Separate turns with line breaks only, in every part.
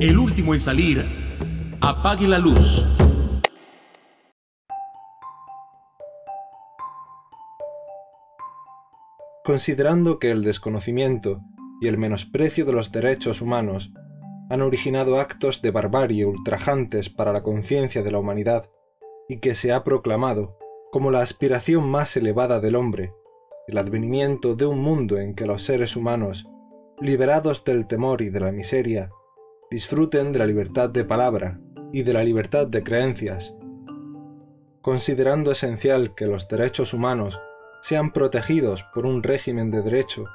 El último en salir, apague la luz.
Considerando que el desconocimiento y el menosprecio de los derechos humanos han originado actos de barbarie ultrajantes para la conciencia de la humanidad y que se ha proclamado como la aspiración más elevada del hombre, el advenimiento de un mundo en que los seres humanos, liberados del temor y de la miseria, disfruten de la libertad de palabra y de la libertad de creencias, considerando esencial que los derechos humanos sean protegidos por un régimen de derecho,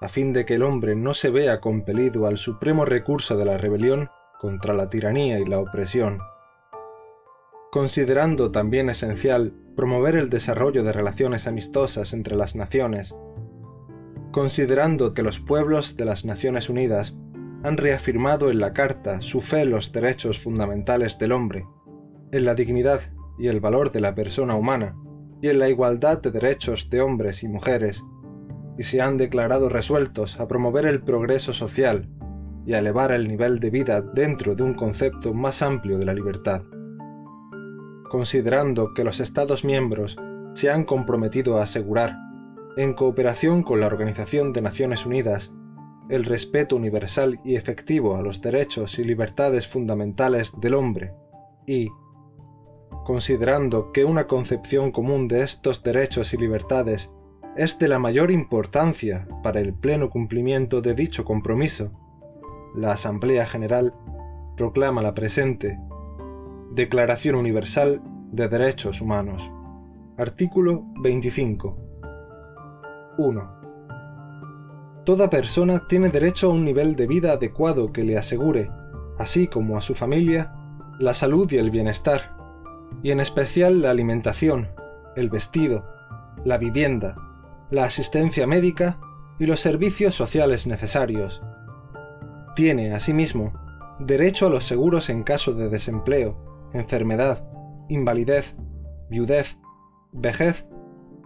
a fin de que el hombre no se vea compelido al supremo recurso de la rebelión contra la tiranía y la opresión considerando también esencial promover el desarrollo de relaciones amistosas entre las naciones, considerando que los pueblos de las Naciones Unidas han reafirmado en la Carta su fe en los derechos fundamentales del hombre, en la dignidad y el valor de la persona humana, y en la igualdad de derechos de hombres y mujeres, y se han declarado resueltos a promover el progreso social y a elevar el nivel de vida dentro de un concepto más amplio de la libertad. Considerando que los Estados miembros se han comprometido a asegurar, en cooperación con la Organización de Naciones Unidas, el respeto universal y efectivo a los derechos y libertades fundamentales del hombre, y, considerando que una concepción común de estos derechos y libertades es de la mayor importancia para el pleno cumplimiento de dicho compromiso, la Asamblea General proclama la presente Declaración Universal de Derechos Humanos. Artículo 25. 1. Toda persona tiene derecho a un nivel de vida adecuado que le asegure, así como a su familia, la salud y el bienestar, y en especial la alimentación, el vestido, la vivienda, la asistencia médica y los servicios sociales necesarios. Tiene, asimismo, derecho a los seguros en caso de desempleo, enfermedad, invalidez, viudez, vejez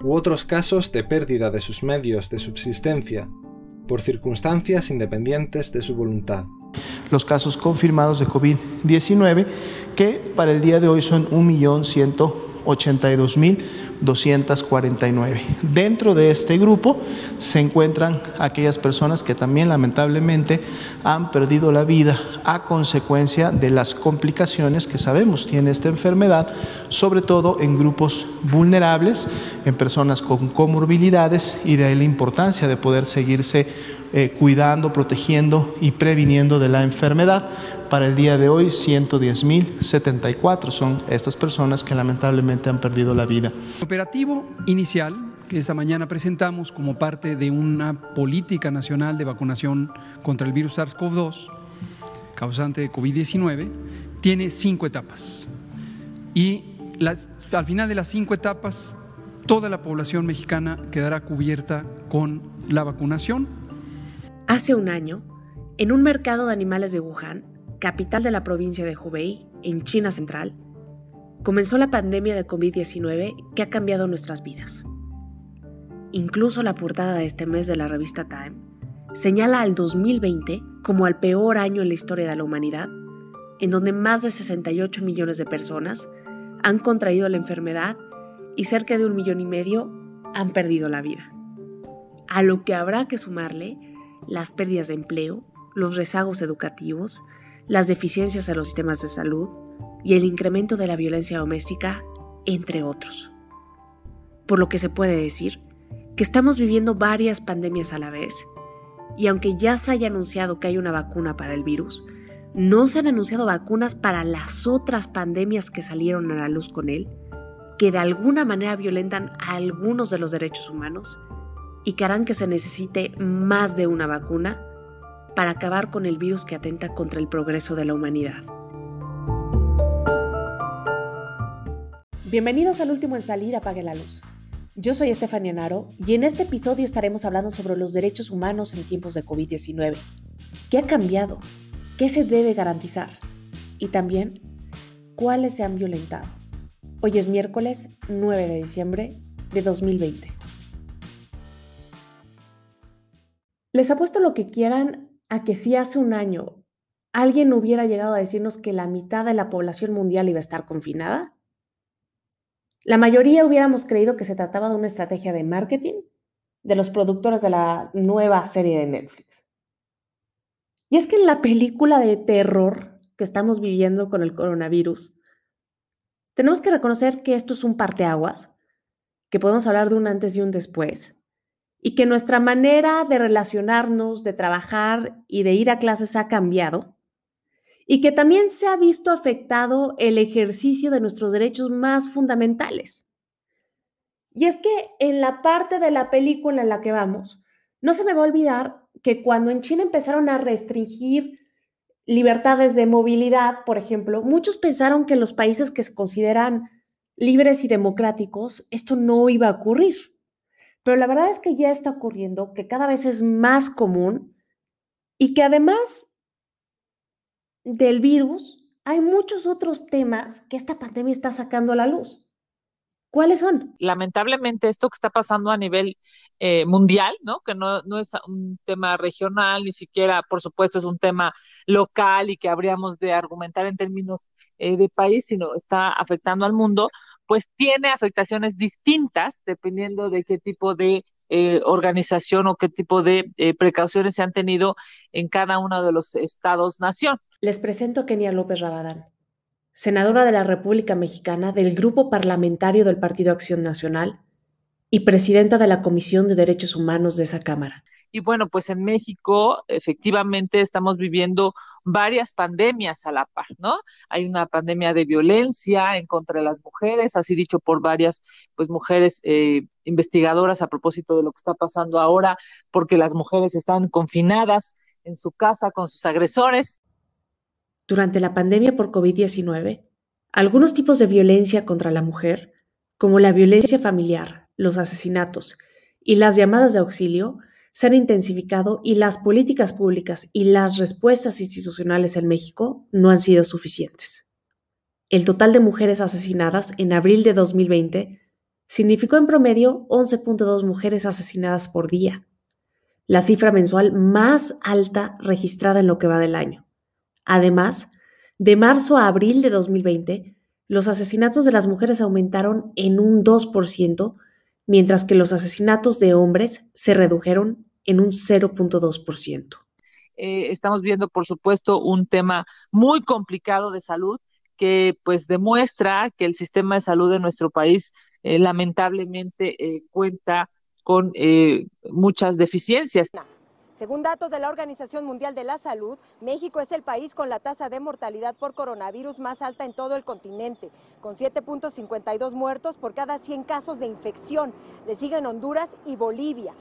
u otros casos de pérdida de sus medios de subsistencia por circunstancias independientes de su voluntad.
Los casos confirmados de COVID-19 que para el día de hoy son 1.182.000 249. Dentro de este grupo se encuentran aquellas personas que también lamentablemente han perdido la vida a consecuencia de las complicaciones que sabemos tiene esta enfermedad, sobre todo en grupos vulnerables, en personas con comorbilidades y de ahí la importancia de poder seguirse eh, cuidando, protegiendo y previniendo de la enfermedad para el día de hoy, 110.074 son estas personas que lamentablemente han perdido la vida.
Operativo inicial que esta mañana presentamos como parte de una política nacional de vacunación contra el virus SARS-CoV-2, causante de COVID-19, tiene cinco etapas. Y al final de las cinco etapas, toda la población mexicana quedará cubierta con la vacunación.
Hace un año, en un mercado de animales de Wuhan, capital de la provincia de Hubei, en China Central, comenzó la pandemia de COVID-19 que ha cambiado nuestras vidas. Incluso la portada de este mes de la revista Time señala al 2020 como el peor año en la historia de la humanidad, en donde más de 68 millones de personas han contraído la enfermedad y cerca de un millón y medio han perdido la vida. A lo que habrá que sumarle las pérdidas de empleo, los rezagos educativos, las deficiencias en los sistemas de salud y el incremento de la violencia doméstica, entre otros. Por lo que se puede decir que estamos viviendo varias pandemias a la vez, y aunque ya se haya anunciado que hay una vacuna para el virus, no se han anunciado vacunas para las otras pandemias que salieron a la luz con él, que de alguna manera violentan a algunos de los derechos humanos y que harán que se necesite más de una vacuna para acabar con el virus que atenta contra el progreso de la humanidad. Bienvenidos al último en salir, apague la luz. Yo soy Estefania Naro y en este episodio estaremos hablando sobre los derechos humanos en tiempos de COVID-19. ¿Qué ha cambiado? ¿Qué se debe garantizar? Y también, ¿cuáles se han violentado? Hoy es miércoles 9 de diciembre de 2020. Les apuesto lo que quieran a que si hace un año ¿alguien hubiera llegado a decirnos que la mitad de la población mundial iba a estar confinada? La mayoría hubiéramos creído que se trataba de una estrategia de marketing de los productores de la nueva serie de Netflix. Y es que en la película de terror que estamos viviendo con el coronavirus, tenemos que reconocer que esto es un parteaguas, que podemos hablar de un antes y un después, y que nuestra manera de relacionarnos, de trabajar y de ir a clases ha cambiado, y que también se ha visto afectado el ejercicio de nuestros derechos más fundamentales. Y es que en la parte de la película en la que vamos, no se me va a olvidar que cuando en China empezaron a restringir libertades de movilidad, por ejemplo, muchos pensaron que en los países que se consideran libres y democráticos esto no iba a ocurrir. Pero la verdad es que ya está ocurriendo, que cada vez es más común y que además del virus hay muchos otros temas que esta pandemia está sacando a la luz. ¿Cuáles son?
Lamentablemente esto que está pasando a nivel eh, mundial, ¿no? Que no, no es un tema regional, ni siquiera, por supuesto, es un tema local y que habríamos de argumentar en términos eh, de país, sino está afectando al mundo, pues tiene afectaciones distintas dependiendo de qué tipo de eh, organización o qué tipo de precauciones se han tenido en cada uno de los estados-nación.
Les presento a Kenia López Rabadán senadora de la República Mexicana del Grupo Parlamentario del Partido Acción Nacional y presidenta de la Comisión de Derechos Humanos de esa Cámara.
Y bueno, pues en México efectivamente estamos viviendo varias pandemias a la par, ¿no? Hay una pandemia de violencia en contra de las mujeres, así dicho por varias pues mujeres eh, investigadoras a propósito de lo que está pasando ahora, porque las mujeres están confinadas en su casa con sus agresores.
Durante la pandemia por COVID-19, algunos tipos de violencia contra la mujer, como la violencia familiar, los asesinatos y las llamadas de auxilio, se han intensificado y las políticas públicas y las respuestas institucionales en México no han sido suficientes. El total de mujeres asesinadas en abril de 2020 significó en promedio 11.2 mujeres asesinadas por día, la cifra mensual más alta registrada en lo que va del año. Además, de marzo a abril de 2020, los asesinatos de las mujeres aumentaron en un 2%, mientras que los asesinatos de hombres se redujeron en un 0.2%.
Eh, estamos viendo, por supuesto, un tema muy complicado de salud que pues demuestra que el sistema de salud de nuestro país eh, lamentablemente eh, cuenta con muchas deficiencias.
Según datos de la Organización Mundial de la Salud, México es el país con la tasa de mortalidad por coronavirus más alta en todo el continente, con 7.52 muertos por cada 100 casos de infección. Le siguen Honduras y Bolivia.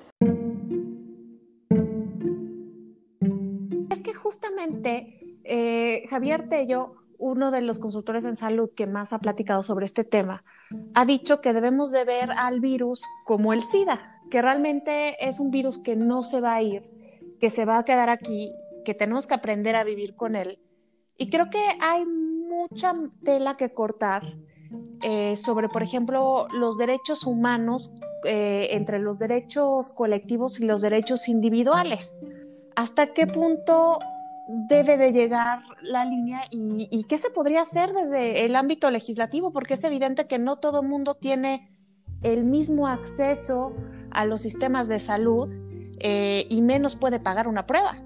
Es que justamente eh, Javier Tello uno de los consultores en salud que más ha platicado sobre este tema, ha dicho que debemos de ver al virus como el SIDA, que realmente es un virus que no se va a ir, que se va a quedar aquí, que tenemos que aprender a vivir con él. Y creo que hay mucha tela que cortar eh, sobre, por ejemplo, los derechos humanos eh, entre los derechos colectivos y los derechos individuales. ¿Hasta qué punto debe de llegar la línea y, y, qué se podría hacer desde el ámbito legislativo? Porque es evidente que no todo mundo tiene el mismo acceso a los sistemas de salud eh, y menos puede pagar una prueba.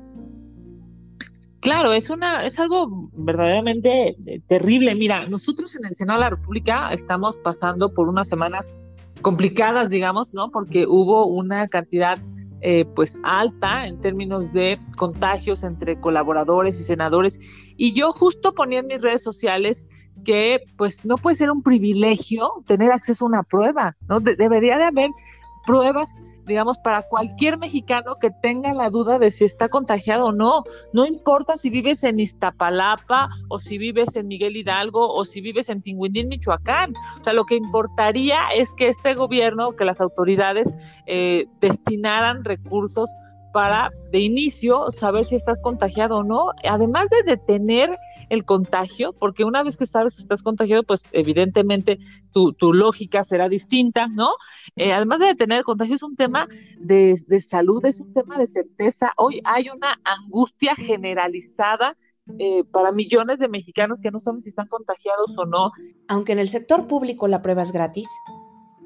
Claro, es una, es algo verdaderamente eh, terrible. Mira, nosotros en el Senado de la República estamos pasando por unas semanas complicadas, digamos, ¿no? Porque hubo una cantidad eh, pues alta en términos de contagios entre colaboradores y senadores. Y yo justo ponía en mis redes sociales que pues no puede ser un privilegio tener acceso a una prueba, ¿no? debería de haber pruebas digamos, para cualquier mexicano que tenga la duda de si está contagiado o no. No importa si vives en Iztapalapa o si vives en Miguel Hidalgo o si vives en Tinguindín, Michoacán. O sea, lo que importaría es que este gobierno, que las autoridades eh, destinaran recursos para de inicio saber si estás contagiado o no, además de detener el contagio, porque una vez que sabes que estás contagiado, pues evidentemente tu, lógica será distinta, ¿no? Eh, además de detener el contagio, es un tema de, salud, es un tema de certeza. Hoy hay una angustia generalizada eh, para millones de mexicanos que no saben si están contagiados o no.
Aunque en el sector público la prueba es gratis,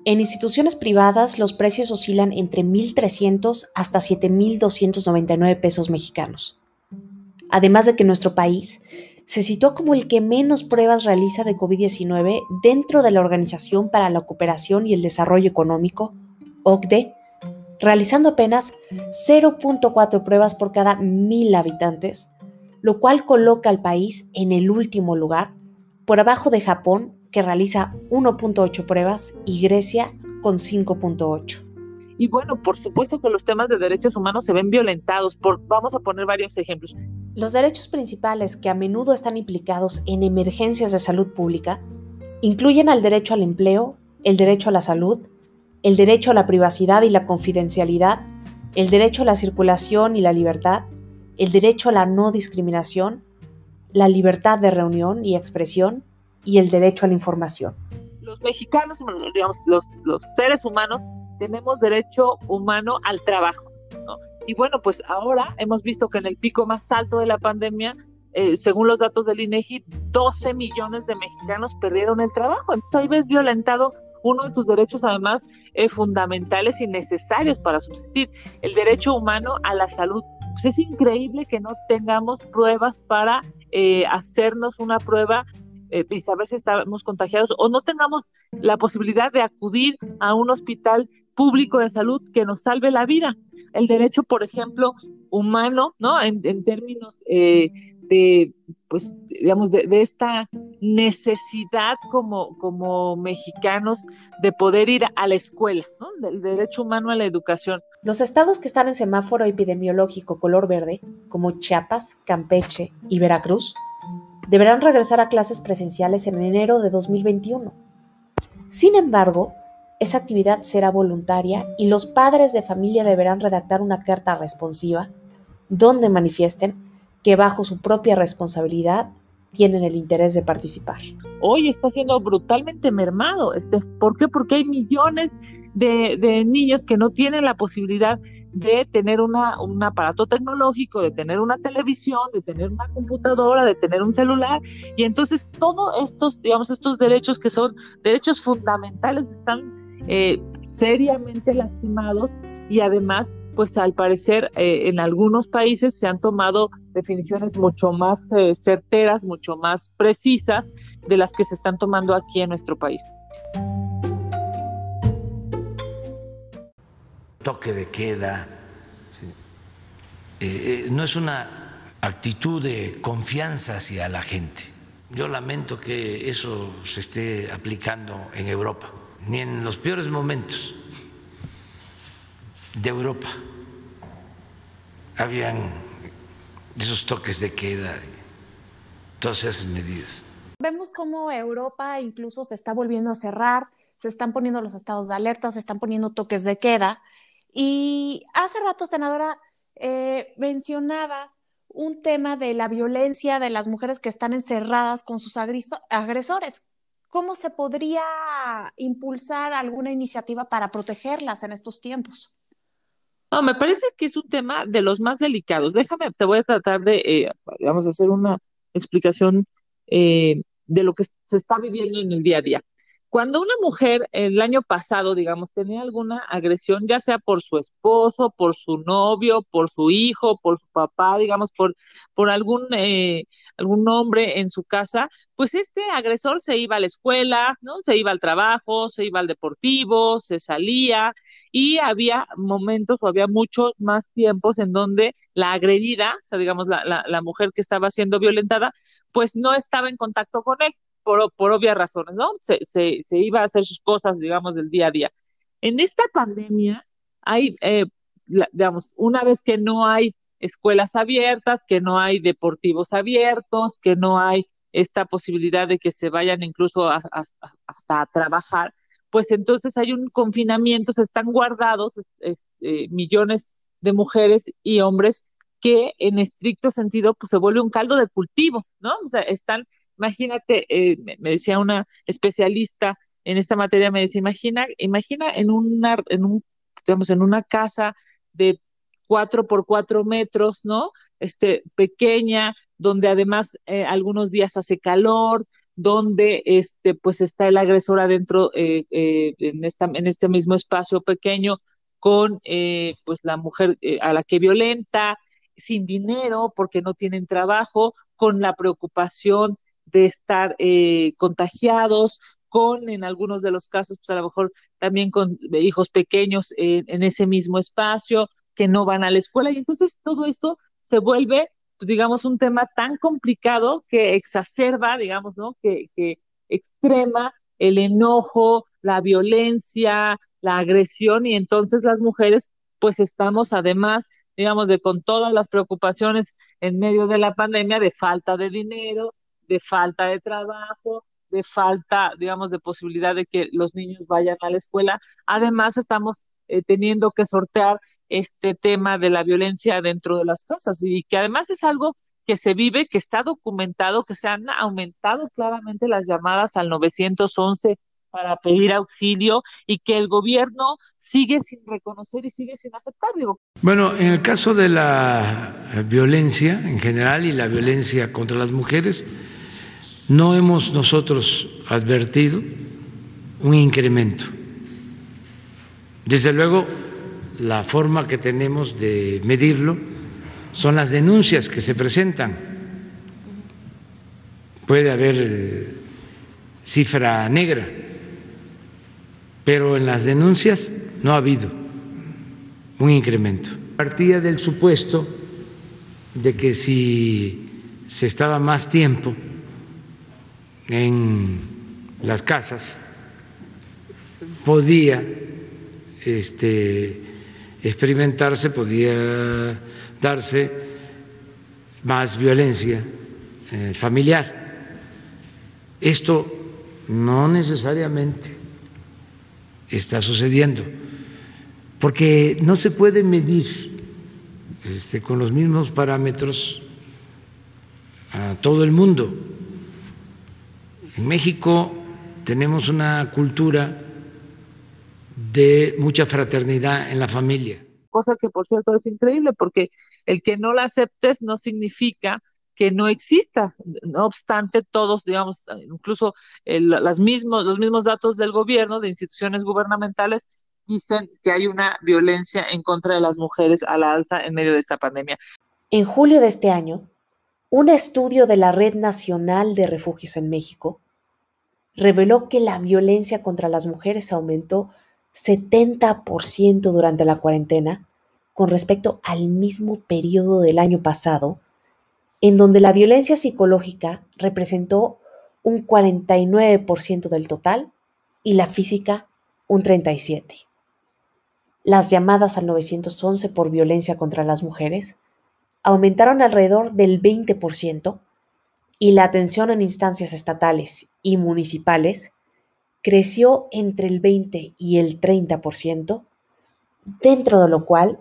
en instituciones privadas los precios oscilan entre 1.300 hasta 7.299 pesos mexicanos. Además de que nuestro país se situó como el que menos pruebas realiza de COVID-19 dentro de la Organización para la Cooperación y el Desarrollo Económico, OCDE, realizando apenas 0.4 pruebas por cada mil habitantes, lo cual coloca al país en el último lugar, por abajo de Japón, que realiza 1.8 pruebas, y Grecia con 5.8.
Y bueno, por supuesto que los temas de derechos humanos se ven violentados. Por, vamos a poner varios ejemplos.
Los derechos principales que a menudo están implicados en emergencias de salud pública incluyen al derecho al empleo, el derecho a la salud, el derecho a la privacidad y la confidencialidad, el derecho a la circulación y la libertad, el derecho a la no discriminación, la libertad de reunión y expresión y el derecho a la información.
Los mexicanos, digamos, los, seres humanos, tenemos derecho humano al trabajo. ¿no? Y bueno, pues ahora hemos visto que en el pico más alto de la pandemia, eh, según los datos del INEGI, 12 millones de mexicanos perdieron el trabajo. Entonces ahí ves violentado uno de tus derechos además eh, fundamentales y necesarios para subsistir, el derecho humano a la salud. Pues es increíble que no tengamos pruebas para eh, hacernos una prueba y saber si estamos contagiados o no tengamos la posibilidad de acudir a un hospital público de salud que nos salve la vida el derecho, por ejemplo, humano, ¿no? En, términos eh, de, pues, digamos, de, esta necesidad como, como mexicanos de poder ir a la escuela, ¿no? Del derecho humano a la educación.
Los estados que están en semáforo epidemiológico color verde, como Chiapas, Campeche y Veracruz, deberán regresar a clases presenciales en enero de 2021. Sin embargo, esa actividad será voluntaria y los padres de familia deberán redactar una carta responsiva donde manifiesten que bajo su propia responsabilidad tienen el interés de participar.
Hoy está siendo brutalmente mermado. Este, ¿Por qué? Porque hay millones de, de niños que no tienen la posibilidad de tener una, un aparato tecnológico, de tener una televisión, de tener una computadora, de tener un celular. Y entonces todos estos, digamos, estos derechos que son derechos fundamentales están eh, seriamente lastimados y además, pues al parecer eh, en algunos países se han tomado definiciones mucho más eh, certeras, mucho más precisas de las que se están tomando aquí en nuestro país.
Toque de queda, no es una actitud de confianza hacia la gente. Yo lamento que eso se esté aplicando en Europa ni en los peores momentos de Europa habían esos toques de queda, todas esas medidas.
Vemos cómo Europa incluso se está volviendo a cerrar, se están poniendo los estados de alerta, se están poniendo toques de queda. Y hace rato, senadora, eh, mencionaba un tema de la violencia de las mujeres que están encerradas con sus agresores. ¿Cómo se podría impulsar alguna iniciativa para protegerlas en estos tiempos?
No, me parece que es un tema de los más delicados. Déjame, te voy a tratar de, eh, vamos a hacer una explicación eh, de lo que se está viviendo en el día a día. Cuando una mujer el año pasado, digamos, tenía alguna agresión, ya sea por su esposo, por su novio, por su hijo, por su papá, digamos, por, por algún, eh, algún hombre en su casa, pues este agresor se iba a la escuela, ¿no? Se iba al trabajo, se iba al deportivo, se salía y había momentos o había muchos más tiempos en donde la agredida, o sea, digamos, la, la, la mujer que estaba siendo violentada, pues no estaba en contacto con él por, obvias razones, ¿no? Se, se, se, iba a hacer sus cosas, digamos, del día a día. En esta pandemia hay, eh, digamos, una vez que no hay escuelas abiertas, que no hay deportivos abiertos, que no hay esta posibilidad de que se vayan incluso hasta a trabajar, pues entonces hay un confinamiento, se están guardados eh, millones de mujeres y hombres que en estricto sentido pues se vuelve un caldo de cultivo, ¿no? O sea, están Imagínate, eh, me decía una especialista en esta materia, me decía, imagina, imagina en una, en un, digamos, en una casa de cuatro por cuatro metros, ¿no? Este, pequeña, donde además eh, algunos días hace calor, donde este, pues está el agresor adentro eh, eh, en, esta, en este mismo espacio pequeño con pues la mujer a la que violenta, sin dinero porque no tienen trabajo, con la preocupación de estar contagiados, con en algunos de los casos, pues a lo mejor también con hijos pequeños en ese mismo espacio, que no van a la escuela. Y entonces todo esto se vuelve, pues, digamos, un tema tan complicado que exacerba, digamos, ¿no? Que, que extrema el enojo, la violencia, la agresión y entonces las mujeres pues estamos además, digamos, de con todas las preocupaciones en medio de la pandemia de falta de dinero, de falta de trabajo, de falta, digamos, de posibilidad de que los niños vayan a la escuela. Además, estamos eh, teniendo que sortear este tema de la violencia dentro de las casas y que además es algo que se vive, que está documentado, que se han aumentado claramente las llamadas al 911 para pedir auxilio y que el gobierno sigue sin reconocer y sigue sin aceptar. Digo.
Bueno, en el caso de la violencia en general y la violencia contra las mujeres, no hemos nosotros advertido un incremento. Desde luego, la forma que tenemos de medirlo son las denuncias que se presentan. Puede haber eh, cifra negra, pero en las denuncias no ha habido un incremento. Partía del supuesto de que si se estaba más tiempo en las casas, podía este, experimentarse, podía darse más violencia eh, familiar. Esto no necesariamente está sucediendo, porque no se puede medir este, con los mismos parámetros a todo el mundo. En México tenemos una cultura de mucha fraternidad en la familia.
Cosa que por cierto es increíble porque el que no la aceptes no significa que no exista. No obstante, todos, digamos, incluso las mismos, los mismos datos del gobierno, de instituciones gubernamentales, dicen que hay una violencia en contra de las mujeres a la alza en medio de esta pandemia.
En julio de este año, un estudio de la Red Nacional de Refugios en México reveló que la violencia contra las mujeres aumentó 70% durante la cuarentena con respecto al mismo periodo del año pasado, en donde la violencia psicológica representó un 49% del total y la física un 37%. Las llamadas al 911 por violencia contra las mujeres aumentaron alrededor del 20% y la atención en instancias estatales y municipales creció entre el 20 y el 30%, dentro de lo cual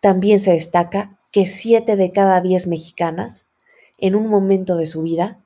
también se destaca que 7 de cada 10 mexicanas en un momento de su vida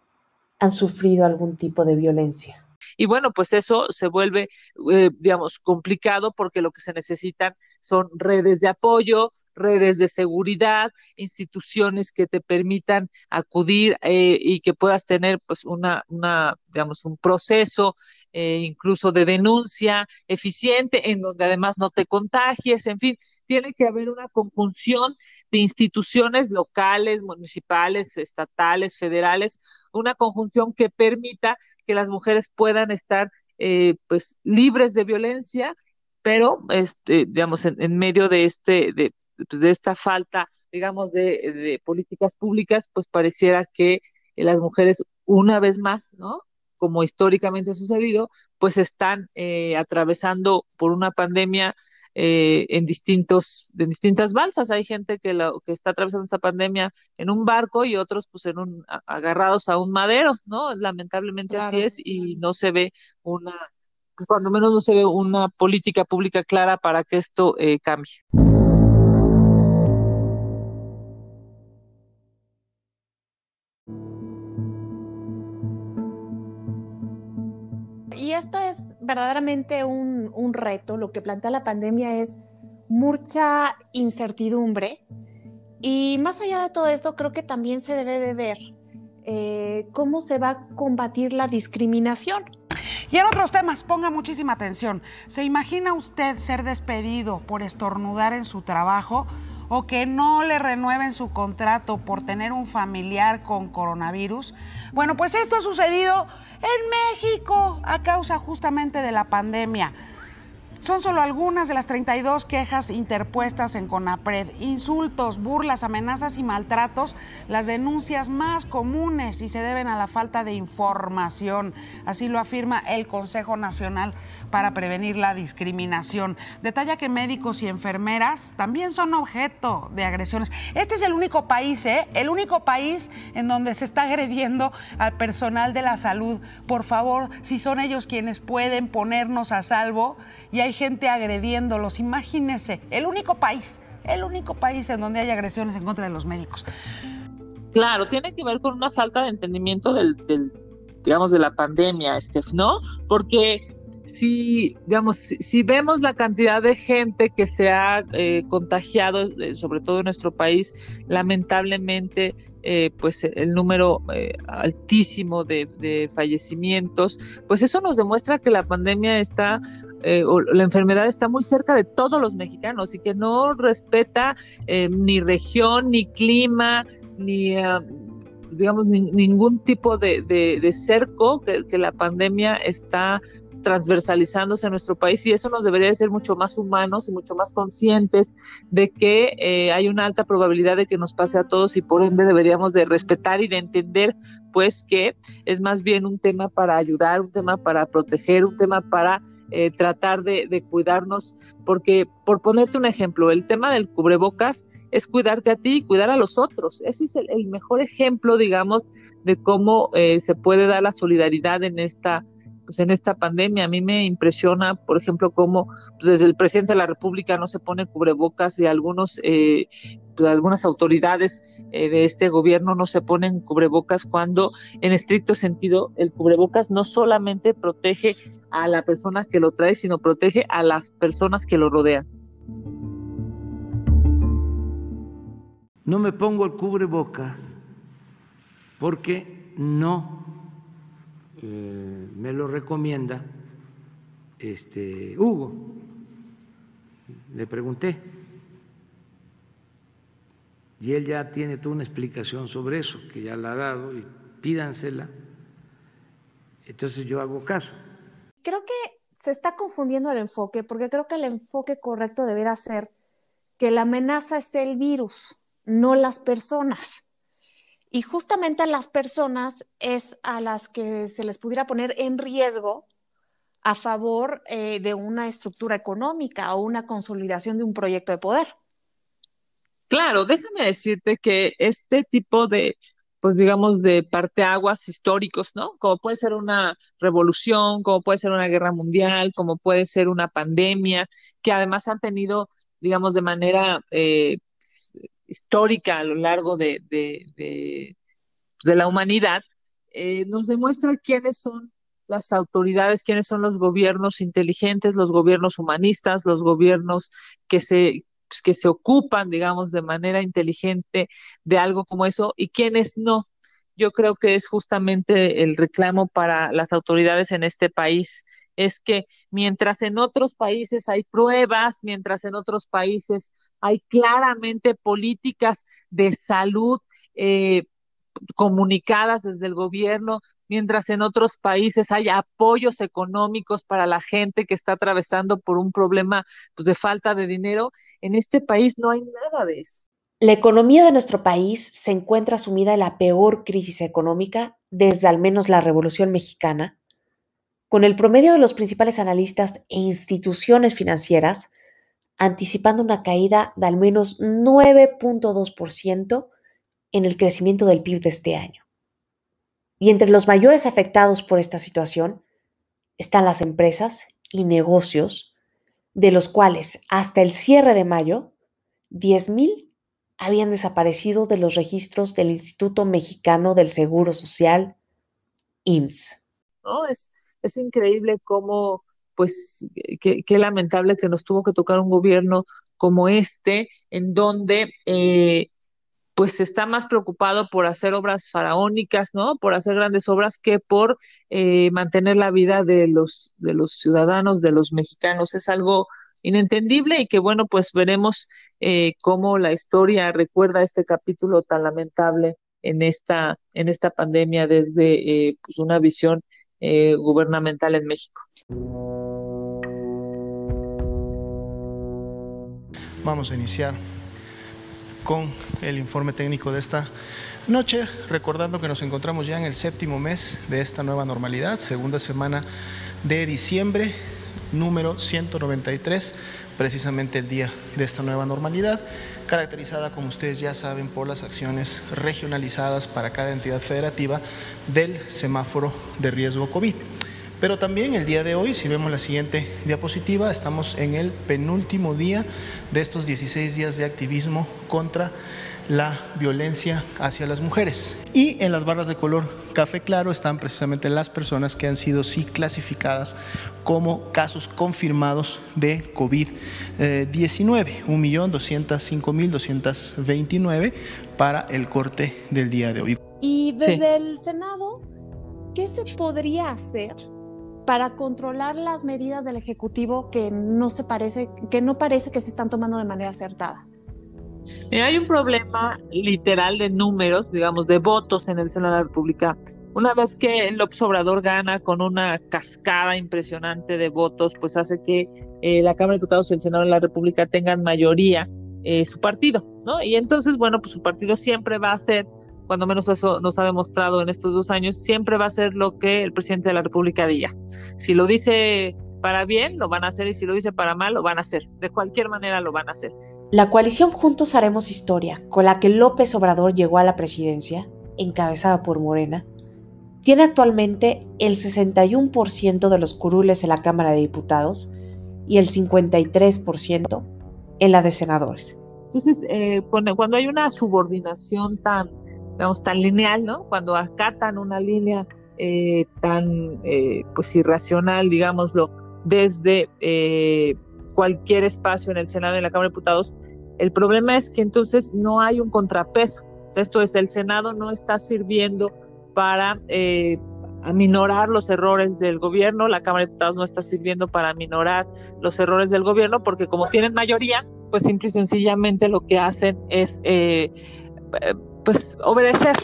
han sufrido algún tipo de violencia.
Y bueno, pues eso se vuelve, eh, digamos, complicado porque lo que se necesitan son redes de apoyo, redes de seguridad, instituciones que te permitan acudir eh, y que puedas tener pues una, una digamos, un proceso eh, incluso de denuncia eficiente, en donde además no te contagies, en fin, tiene que haber una conjunción de instituciones locales, municipales, estatales, federales, una conjunción que permita que las mujeres puedan estar eh, pues libres de violencia, pero este, digamos en, medio de este de, pues, de esta falta digamos de, de políticas públicas, pues pareciera que las mujeres una vez más, ¿no? como históricamente ha sucedido, pues están eh, atravesando por una pandemia eh, en distintos, en distintas balsas. Hay gente que, que está atravesando esta pandemia en un barco y otros pues en un, agarrados a un madero, ¿no? Lamentablemente así es y no se ve una, pues, cuando menos no se ve una política pública clara para que esto eh, cambie.
Esto es verdaderamente un, reto. Lo que plantea la pandemia es mucha incertidumbre y más allá de todo esto, creo que también se debe de ver eh, cómo se va a combatir la discriminación.
Y en otros temas, ponga muchísima atención. ¿Se imagina usted ser despedido por estornudar en su trabajo o que no le renueven su contrato por tener un familiar con coronavirus? Bueno, pues esto ha sucedido en México a causa justamente de la pandemia. Son solo algunas de las 32 quejas interpuestas en CONAPRED. Insultos, burlas, amenazas y maltratos, las denuncias más comunes y se deben a la falta de información. Así lo afirma el Consejo Nacional para Prevenir la Discriminación. Detalla que médicos y enfermeras también son objeto de agresiones. Este es el único país, ¿eh? El único país en donde se está agrediendo al personal de la salud. Por favor, si son ellos quienes pueden ponernos a salvo y hay hay gente agrediéndolos. Imagínese, el único país, el único país en donde hay agresiones en contra de los médicos.
Claro, tiene que ver con una falta de entendimiento del, digamos, de la pandemia, Steph, ¿no? Porque si, digamos, si, vemos la cantidad de gente que se ha eh, contagiado, eh, sobre todo en nuestro país, lamentablemente, eh, pues el número altísimo de, fallecimientos, pues eso nos demuestra que la pandemia está eh, la enfermedad está muy cerca de todos los mexicanos y que no respeta eh, ni región, ni clima, ni ah, digamos ningún tipo de, cerco que, la pandemia está transversalizándose en nuestro país y eso nos debería ser mucho más humanos y mucho más conscientes de que eh, hay una alta probabilidad de que nos pase a todos y por ende deberíamos de respetar y de entender pues que es más bien un tema para ayudar, un tema para proteger, un tema para eh, tratar de, cuidarnos, porque por ponerte un ejemplo, el tema del cubrebocas es cuidarte a ti y cuidar a los otros. Ese es el, mejor ejemplo, digamos, de cómo eh, se puede dar la solidaridad en esta pues en esta pandemia. A mí me impresiona, por ejemplo, cómo pues, desde el presidente de la República no se pone cubrebocas y algunos, eh, pues, algunas autoridades eh, de este gobierno no se ponen cubrebocas cuando en estricto sentido el cubrebocas no solamente protege a la persona que lo trae, sino protege a las personas que lo rodean.
No me pongo el cubrebocas porque no eh, me lo recomienda este, Hugo. Le pregunté. Y él ya tiene toda una explicación sobre eso, que ya la ha dado, y pídansela. Entonces yo hago caso.
Creo que se está confundiendo el enfoque, porque creo que el enfoque correcto debería ser que la amenaza es el virus, no las personas. Y justamente a las personas es a las que se les pudiera poner en riesgo a favor eh, de una estructura económica o una consolidación de un proyecto de poder.
Claro, déjame decirte que este tipo de, pues digamos, de parteaguas históricos, ¿no? Como puede ser una revolución, como puede ser una guerra mundial, como puede ser una pandemia, que además han tenido, digamos, de manera eh, histórica a lo largo de, de, pues, la humanidad, eh, nos demuestra quiénes son las autoridades, quiénes son los gobiernos inteligentes, los gobiernos humanistas, los gobiernos que se, pues, que se ocupan, digamos, de manera inteligente de algo como eso y quiénes no. Yo creo que es justamente el reclamo para las autoridades en este país es que mientras en otros países hay pruebas, mientras en otros países hay claramente políticas de salud eh, comunicadas desde el gobierno, mientras en otros países hay apoyos económicos para la gente que está atravesando por un problema pues, de falta de dinero, en este país no hay nada de eso.
La economía de nuestro país se encuentra sumida en la peor crisis económica desde al menos la Revolución Mexicana con el promedio de los principales analistas e instituciones financieras anticipando una caída de al menos 9.2% en el crecimiento del PIB de este año. Y entre los mayores afectados por esta situación están las empresas y negocios, de los cuales hasta el cierre de mayo, 10.000 habían desaparecido de los registros del Instituto Mexicano del Seguro Social, IMSS.
¿No? Es, es increíble cómo, pues, qué lamentable que nos tuvo que tocar un gobierno como este, en donde eh, pues está más preocupado por hacer obras faraónicas, ¿no? Por hacer grandes obras que por eh, mantener la vida de los, de los ciudadanos, de los mexicanos. Es algo inentendible y que bueno, pues veremos eh, cómo la historia recuerda este capítulo tan lamentable en esta, en esta pandemia desde eh, pues una visión eh, gubernamental en México.
Vamos a iniciar con el informe técnico de esta noche, recordando que nos encontramos ya en el séptimo mes de esta nueva normalidad, segunda semana de diciembre número 193, precisamente el día de esta nueva normalidad, caracterizada, como ustedes ya saben, por las acciones regionalizadas para cada entidad federativa del semáforo de riesgo COVID. Pero también el día de hoy, si vemos la siguiente diapositiva, estamos en el penúltimo día de estos 16 días de activismo contra la violencia hacia las mujeres. Y en las barras de color café claro están precisamente las personas que han sido sí clasificadas como casos confirmados de COVID-19, 1.205.229 para el corte del día de hoy.
Y desde el Senado, ¿qué se podría hacer para controlar las medidas del Ejecutivo que no se parece, que no parece que se están tomando de manera acertada?
Hay un problema literal de números, digamos, de votos en el Senado de la República. Una vez que López Obrador gana con una cascada impresionante de votos, pues hace que eh, la Cámara de Diputados y el Senado de la República tengan mayoría eh, su partido, ¿no? Y entonces, bueno, pues su partido siempre va a hacer, cuando menos eso nos ha demostrado en estos dos años, siempre va a hacer lo que el presidente de la República diga. Si lo dice para bien, lo van a hacer y si lo dice para mal, lo van a hacer. De cualquier manera lo van a hacer.
La coalición Juntos Haremos Historia, con la que López Obrador llegó a la presidencia, encabezada por Morena, tiene actualmente el 61% de los curules en la Cámara de Diputados y el 53% en la de senadores.
Entonces, eh, cuando hay una subordinación tan, digamos, tan lineal, ¿no? Cuando acatan una línea eh, tan, eh, pues, irracional, digámoslo, desde eh, cualquier espacio en el Senado y en la Cámara de Diputados. El problema es que entonces no hay un contrapeso. Esto es, el Senado no está sirviendo para eh, aminorar los errores del gobierno, la Cámara de Diputados no está sirviendo para aminorar los errores del gobierno, porque como tienen mayoría, pues simple y sencillamente lo que hacen es eh, pues obedecer.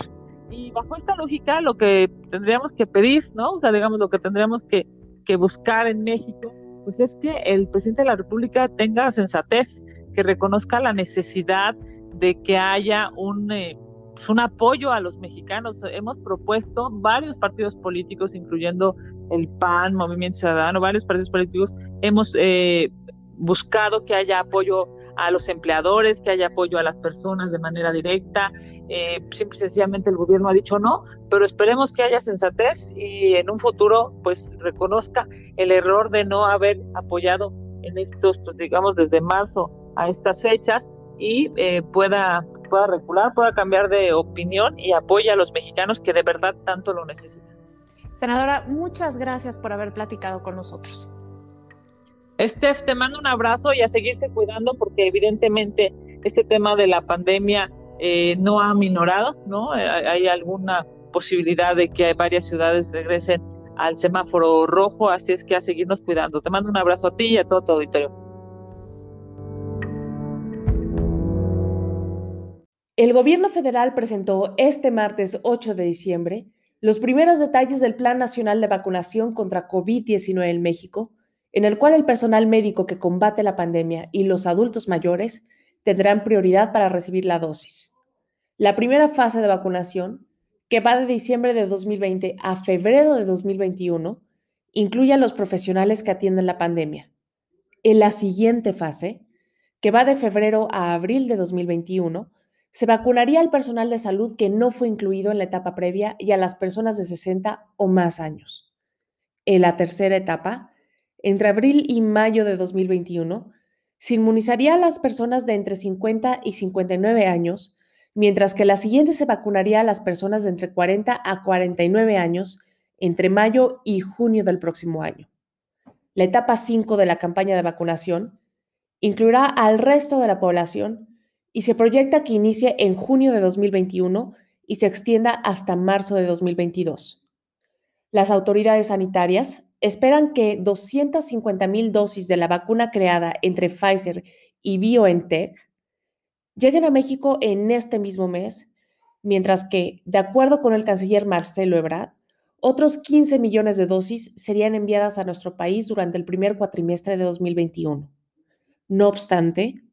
Y bajo esta lógica, lo que tendríamos que pedir, ¿no? O sea, digamos, lo que tendríamos que que buscar en México, pues es que el presidente de la República tenga sensatez, que reconozca la necesidad de que haya un, eh, pues un apoyo a los mexicanos. Hemos propuesto varios partidos políticos, incluyendo el PAN, Movimiento Ciudadano, varios partidos políticos, hemos eh, buscado que haya apoyo a los empleadores, que haya apoyo a las personas de manera directa. Eh, simple y sencillamente el gobierno ha dicho no, pero esperemos que haya sensatez y en un futuro pues reconozca el error de no haber apoyado en estos, pues digamos desde marzo a estas fechas y eh, pueda, pueda recular, pueda cambiar de opinión y apoye a los mexicanos que de verdad tanto lo necesitan.
Senadora, muchas gracias por haber platicado con nosotros.
Steph, te mando un abrazo y a seguirse cuidando porque evidentemente este tema de la pandemia eh, no ha minorado, ¿no? Eh, hay alguna posibilidad de que varias ciudades regresen al semáforo rojo, así es que a seguirnos cuidando. Te mando un abrazo a ti y a todo tu auditorio.
El gobierno federal presentó este martes 8 de diciembre los primeros detalles del Plan Nacional de Vacunación contra COVID-19 en México, en el cual el personal médico que combate la pandemia y los adultos mayores tendrán prioridad para recibir la dosis. La primera fase de vacunación, que va de diciembre de 2020 a febrero de 2021, incluye a los profesionales que atienden la pandemia. En la siguiente fase, que va de febrero a abril de 2021, se vacunaría al personal de salud que no fue incluido en la etapa previa y a las personas de 60 o más años. En la tercera etapa, entre abril y mayo de 2021, se inmunizaría a las personas de entre 50 y 59 años, mientras que la siguiente se vacunaría a las personas de entre 40 a 49 años entre mayo y junio del próximo año. La etapa 5 de la campaña de vacunación Incluirá al resto de la población y se proyecta que inicie en junio de 2021 y se extienda hasta marzo de 2022. Las autoridades sanitarias esperan que 250.000 dosis de la vacuna creada entre Pfizer y BioNTech lleguen a México en este mismo mes, mientras que, de acuerdo con el canciller Marcelo Ebrard, otros 15 millones de dosis serían enviadas a nuestro país durante el primer cuatrimestre de 2021. No obstante,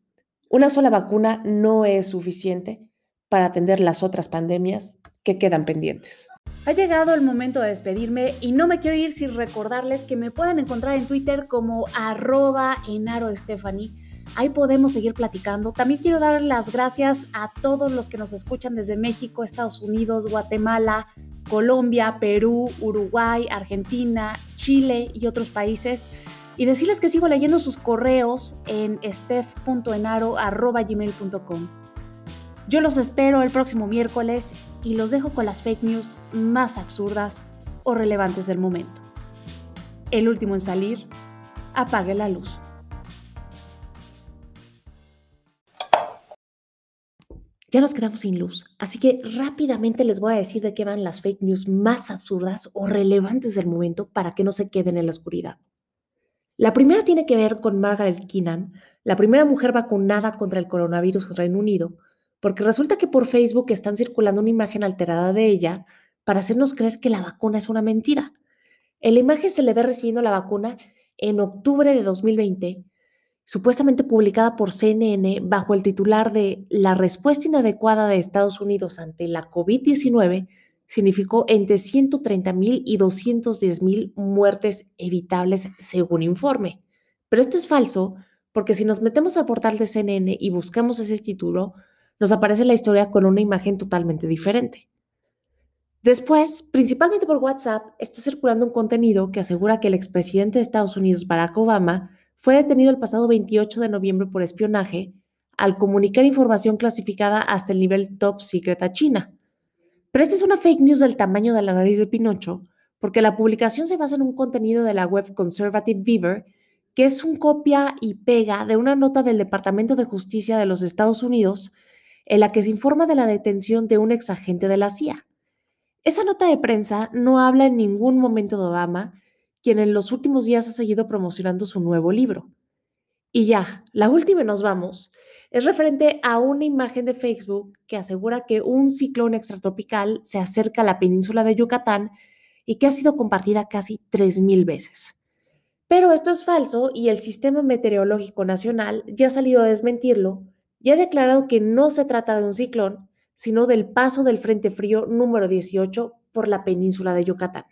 una sola vacuna no es suficiente para atender las otras pandemias que quedan pendientes.
Ha llegado el momento de despedirme y no me quiero ir sin recordarles que me pueden encontrar en Twitter como arroba Ahí podemos seguir platicando. También quiero dar las gracias a todos los que nos escuchan desde México, Estados Unidos, Guatemala, Colombia, Perú, Uruguay, Argentina, Chile y otros países. Y decirles que sigo leyendo sus correos en steph.enaro.gmail.com. Yo los espero el próximo miércoles y los dejo con las fake news más absurdas o relevantes del momento. El último en salir, apague la luz.
Ya nos quedamos sin luz, así que rápidamente les voy a decir de qué van las fake news más absurdas o relevantes del momento para que no se queden en la oscuridad. La primera tiene que ver con Margaret Keenan, la primera mujer vacunada contra el coronavirus en Reino Unido, porque resulta que por Facebook están circulando una imagen alterada de ella para hacernos creer que la vacuna es una mentira. En la imagen se le ve recibiendo la vacuna en octubre de 2020 supuestamente publicada por CNN bajo el titular de La respuesta inadecuada de Estados Unidos ante la COVID-19 significó entre 130 mil y 210 mil muertes evitables según informe. Pero esto es falso porque si nos metemos al portal de CNN y buscamos ese título, nos aparece la historia con una imagen totalmente diferente. Después, principalmente por WhatsApp, está circulando un contenido que asegura que el expresidente de Estados Unidos, Barack Obama, fue detenido el pasado 28 de noviembre por espionaje al comunicar información clasificada hasta el nivel top secret a China. Pero esta es una fake news del tamaño de la nariz de Pinocho, porque la publicación se basa en un contenido de la web Conservative Beaver, que es un copia y pega de una nota del Departamento de Justicia de los Estados Unidos en la que se informa de la detención de un exagente de la CIA. Esa nota de prensa no habla en ningún momento de Obama, quien en los últimos días ha seguido promocionando su nuevo libro. Y ya, la última y nos vamos. Es referente a una imagen de Facebook que asegura que un ciclón extratropical se acerca a la península de Yucatán y que ha sido compartida casi 3.000 veces. Pero esto es falso y el Sistema Meteorológico Nacional ya ha salido a desmentirlo y ha declarado que no se trata de un ciclón, sino del paso del Frente Frío número 18 por la península de Yucatán.